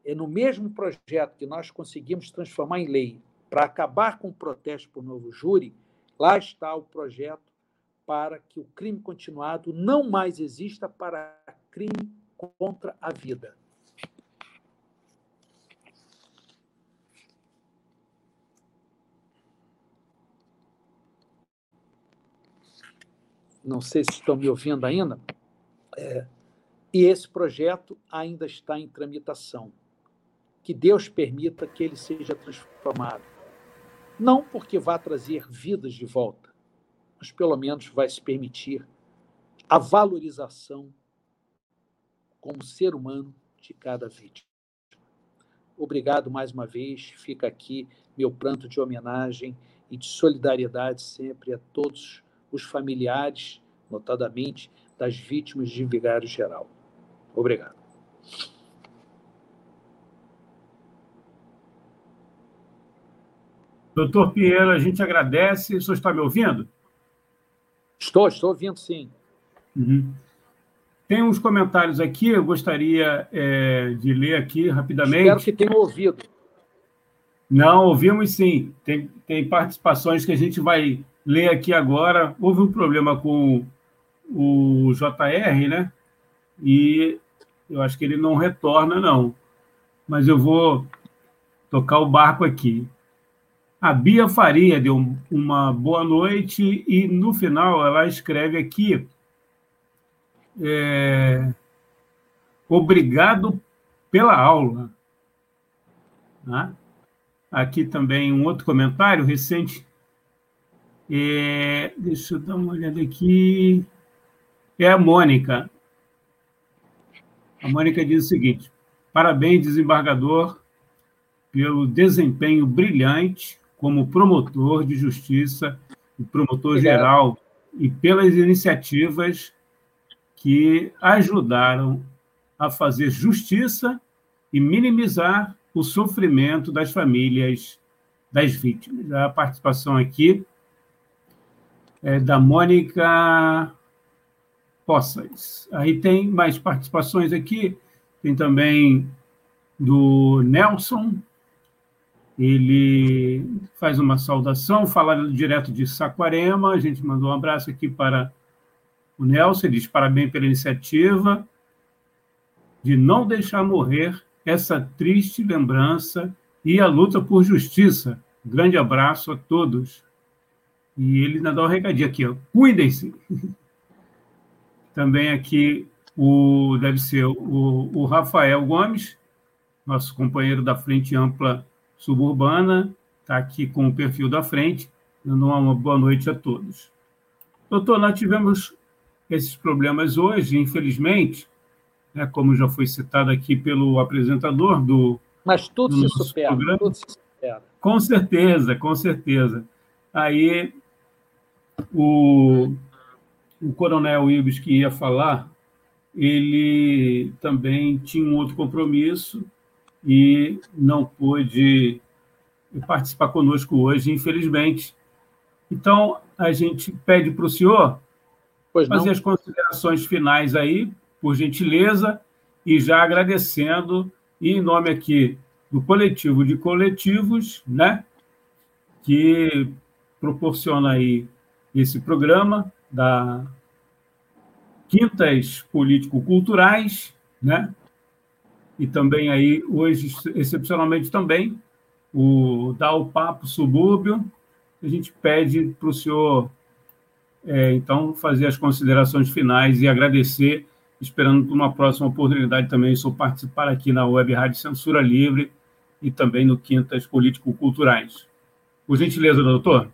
é no mesmo projeto que nós conseguimos transformar em lei para acabar com o protesto por novo júri, lá está o projeto para que o crime continuado não mais exista para crime contra a vida. Não sei se estão me ouvindo ainda. É, e esse projeto ainda está em tramitação. Que Deus permita que ele seja transformado. Não porque vá trazer vidas de volta, mas pelo menos vai se permitir a valorização como ser humano de cada vítima. Obrigado mais uma vez. Fica aqui meu pranto de homenagem e de solidariedade sempre a todos os familiares, notadamente das vítimas de Vigário Geral. Obrigado. Doutor Pinheiro, a gente agradece. O senhor está me ouvindo? Estou, estou ouvindo, sim. Uhum. Tem uns comentários aqui, eu gostaria é, de ler aqui rapidamente. Espero que tenham ouvido. Não, ouvimos sim. Tem, tem participações que a gente vai ler aqui agora. Houve um problema com o JR, né? E eu acho que ele não retorna, não. Mas eu vou tocar o barco aqui. A Bia Faria deu uma boa noite e, no final, ela escreve aqui: é, Obrigado pela aula. Né? Aqui também um outro comentário recente. É, deixa eu dar uma olhada aqui. É a Mônica. A Mônica diz o seguinte: parabéns, desembargador, pelo desempenho brilhante como promotor de justiça e promotor geral e pelas iniciativas que ajudaram a fazer justiça e minimizar o sofrimento das famílias das vítimas. A participação aqui é da Mônica Poças. Aí tem mais participações aqui, tem também do Nelson, ele faz uma saudação, fala direto de Saquarema, a gente mandou um abraço aqui para o Nelson, ele diz parabéns pela iniciativa de não deixar morrer essa triste lembrança e a luta por justiça. Grande abraço a todos. E ele ainda dá um recadinho aqui, cuidem-se. Também aqui o deve ser o, o Rafael Gomes, nosso companheiro da Frente Ampla Suburbana, está aqui com o perfil da frente, dando uma boa noite a todos. Doutor, nós tivemos esses problemas hoje, infelizmente, né, como já foi citado aqui pelo apresentador do. Mas tudo se supera, programa. tudo se supera. Com certeza, com certeza. Aí o o coronel Ibis que ia falar, ele também tinha um outro compromisso e não pôde participar conosco hoje, infelizmente. Então, a gente pede para o senhor fazer as considerações finais aí, por gentileza, e já agradecendo, e em nome aqui do coletivo de coletivos, né, que proporciona aí esse programa da Quintas Político-Culturais, né? E também aí, hoje, excepcionalmente também, o Dá o Papo Subúrbio. A gente pede para o senhor, é, então, fazer as considerações finais e agradecer, esperando por uma próxima oportunidade também, senhor participar aqui na Web Rádio Censura Livre e também no Quintas Político-Culturais. Por gentileza, doutor.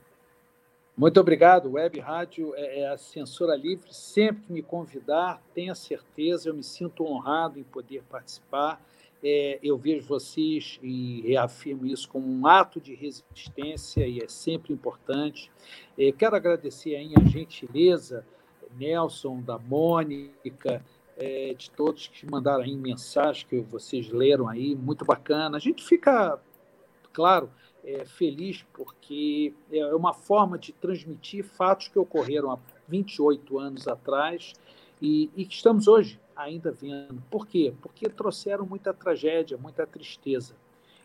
Muito obrigado. Web Rádio é, é a censura livre. Sempre que me convidar, tenha certeza, eu me sinto honrado em poder participar. É, eu vejo vocês e reafirmo isso como um ato de resistência e é sempre importante. É, quero agradecer aí a gentileza, Nelson, da Mônica, é, de todos que mandaram aí mensagem que vocês leram aí, muito bacana. A gente fica, claro, é, feliz porque é uma forma de transmitir fatos que ocorreram há 28 anos atrás e, e que estamos hoje ainda vendo. Por quê? Porque trouxeram muita tragédia, muita tristeza.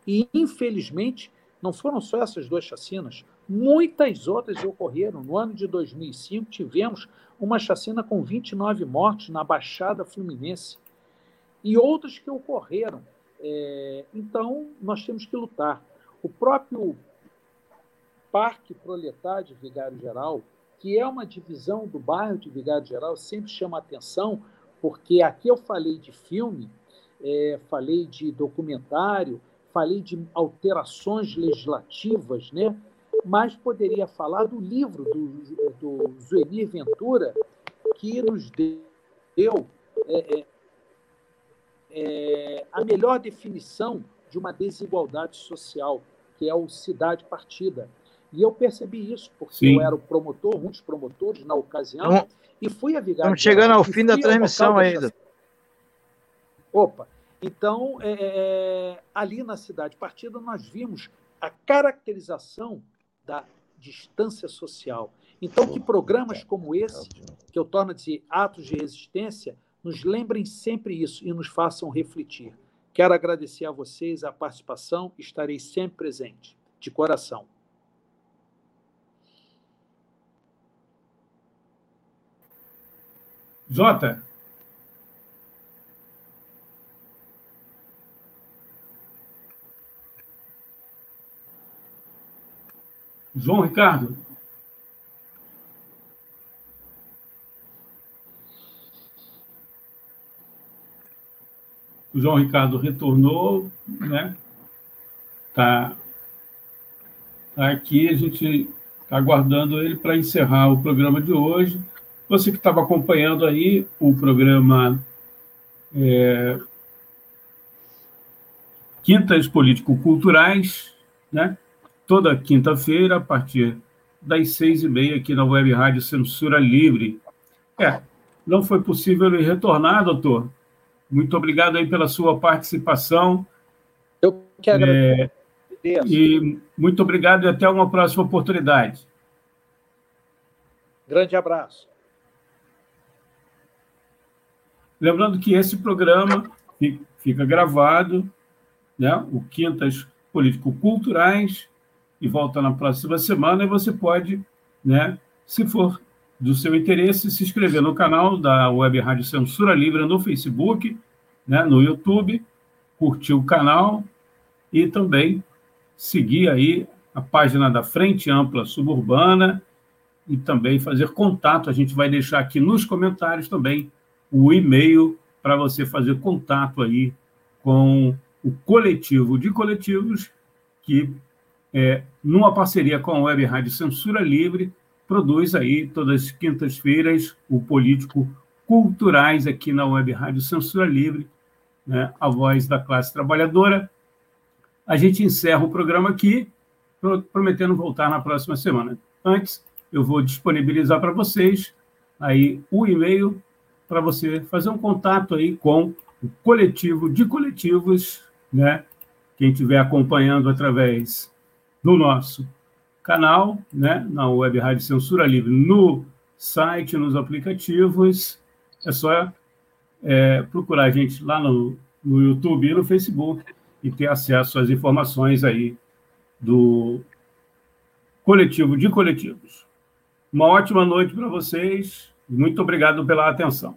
E, infelizmente, não foram só essas duas chacinas, muitas outras ocorreram. No ano de 2005, tivemos uma chacina com 29 mortes na Baixada Fluminense e outras que ocorreram. É, então, nós temos que lutar. O próprio Parque Proletário de Vigário Geral, que é uma divisão do bairro de Vigário Geral, sempre chama atenção, porque aqui eu falei de filme, é, falei de documentário, falei de alterações legislativas, né? mas poderia falar do livro do, do Zuenir Ventura, que nos deu é, é, é, a melhor definição de uma desigualdade social que é o Cidade Partida. E eu percebi isso, porque Sim. eu era o promotor, um dos promotores na ocasião, então, e fui a Vigário. Estamos chegando ao fim da transmissão ainda. Opa, então, é, é, é, ali na Cidade Partida, nós vimos a caracterização da distância social. Então, que programas como esse, que eu torno a dizer atos de resistência, nos lembrem sempre isso e nos façam refletir. Quero agradecer a vocês a participação, estarei sempre presente, de coração. Jota. João Ricardo. O João Ricardo retornou, né? Tá, tá aqui, a gente está aguardando ele para encerrar o programa de hoje. Você que estava acompanhando aí o programa é, Quintas Político-Culturais, né? toda quinta-feira, a partir das seis e meia, aqui na Web Rádio Censura Livre. É, não foi possível ele retornar, doutor, muito obrigado aí pela sua participação. Eu quero é, E muito obrigado e até uma próxima oportunidade. Grande abraço. Lembrando que esse programa fica gravado, né? o Quintas Político-Culturais, e volta na próxima semana, e você pode, né, se for do seu interesse, se inscrever no canal da Web Rádio Censura Livre no Facebook, né, no YouTube, curtir o canal e também seguir aí a página da Frente Ampla Suburbana e também fazer contato. A gente vai deixar aqui nos comentários também o e-mail para você fazer contato aí com o coletivo de coletivos que, é, numa parceria com a Web Rádio Censura Livre, produz aí todas as quintas-feiras o Político Culturais aqui na Web Rádio Censura Livre, né, a voz da classe trabalhadora. A gente encerra o programa aqui, prometendo voltar na próxima semana. Antes, eu vou disponibilizar para vocês aí o e-mail para você fazer um contato aí com o coletivo de coletivos, né? Quem estiver acompanhando através do nosso canal, né? Na Web Rádio Censura Livre, no site, nos aplicativos, é só é, procurar a gente lá no, no YouTube e no Facebook e ter acesso às informações aí do coletivo de coletivos. Uma ótima noite para vocês. Muito obrigado pela atenção.